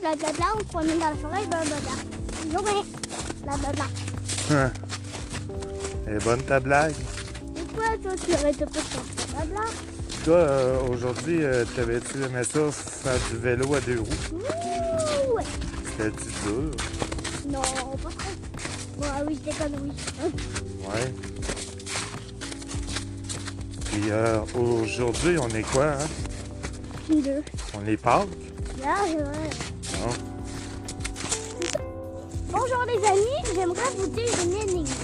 blablabla, on se promène dans la forêt, blablabla. Journée, blablabla. Hein. Elle est bonne ta blague. Et toi, toi, tu pas de faire blablabla. Toi, euh, aujourd'hui, euh, t'avais-tu aimé ça faire du vélo à deux roues? Ouh, ouais. C'était-tu dur? Non, pas trop. Bon, ah oui, je déconne, oui. Ouais. Puis euh, aujourd'hui, on est quoi, hein? On? Là, ouais. Non? Bonjour les amis, j'aimerais vous dire une énigme.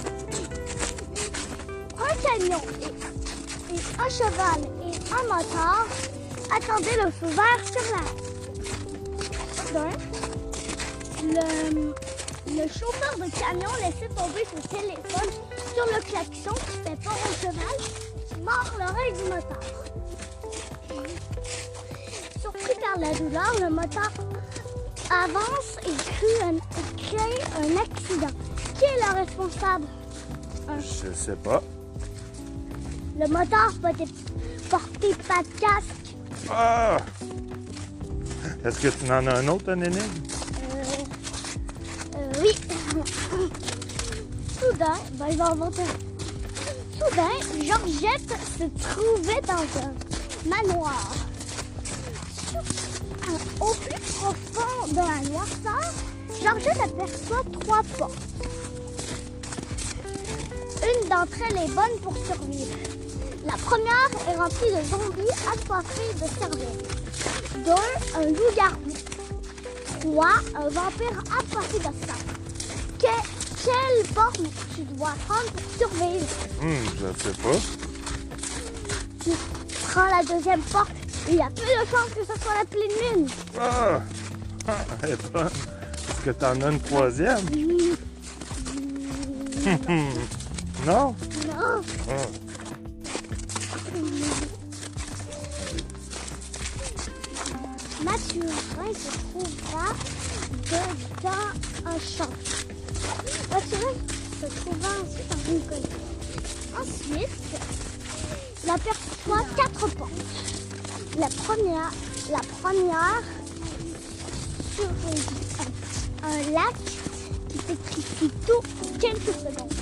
Un camion et, et un cheval et un moteur attendaient le feu vert sur la le chauffeur de camion laissait tomber son téléphone sur le klaxon qui fait peur au cheval, qui mord l'oreille du moteur. La douleur, le moteur avance et crée un, crée un accident. Qui est le responsable? Je sais pas. Le moteur peut être porté pas de casque. Ah! Est-ce que tu en as un autre, un énigme? Euh, euh, oui. Soudain, ben, il va en monter. Soudain, Georgette se trouvait dans un manoir. Au plus profond de la noirceur, Georgette aperçoit trois portes. Une d'entre elles est bonne pour survivre. La première est remplie de zombies assoiffés de cervelle. Deux, un loup-garou. Trois, un vampire assoiffé de sang. Que- quelle porte tu dois prendre pour survivre? Hum, je sais pas. Tu prends la deuxième porte. Il y a plus de chances que ce soit la pleine lune. Ah! Ah. Est-ce que t'en as une troisième? Hum, Non? Non. Ah. Mathurin se trouvera dedans un champ. Mathurin se trouvera ensuite dans une colline. Ensuite, il aperçoit quatre portes. La première, la première survit un, lac qui pétrifie tout quelques secondes.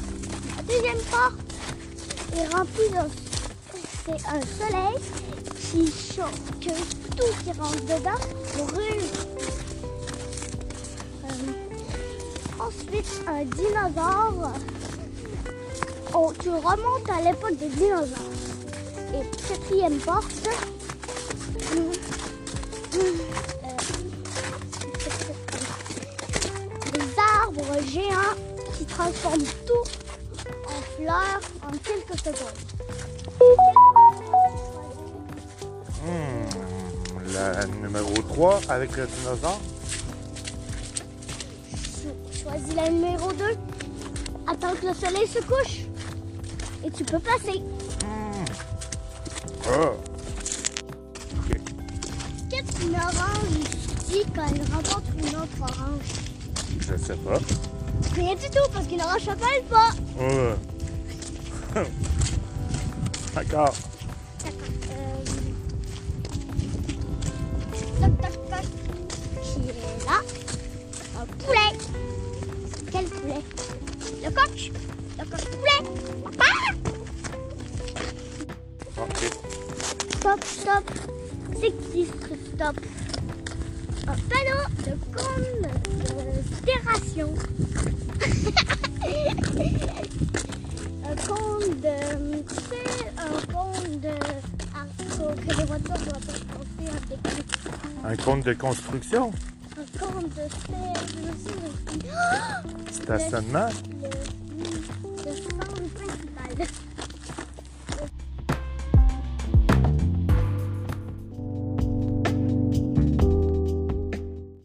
La deuxième porte est remplie de c'est un soleil qui chauffe, que tout qui rentre dedans brûle. Euh, ensuite, un dinosaure. Oh, tu remontes à l'époque des dinosaures. Et quatrième porte. Des arbres géants qui transforment tout en fleurs en quelques secondes. Hum, La numéro 3 avec le dinosaure. Cho- Choisis la numéro 2. Attends que le soleil se couche. Et tu peux passer. Ah! Qu'est-ce qu'une orange dit quand elle rencontre une autre orange? Je sais pas. Rien du tout, parce qu'une orange s'appelle pas. Ah. D'accord. Euh, Toc, toc, toc. Qui est là? Un poulet. Quel poulet? Le coq. Le coq poulet. Papa! OK. Stop, stop. C'est qui ce stop? Un panneau de considération. un compte de. Tu sais, un compte de. que les voitures doivent être construites en décalé. Un compte de construction. Un compte de. Stationnement. Le, le, le centre principal.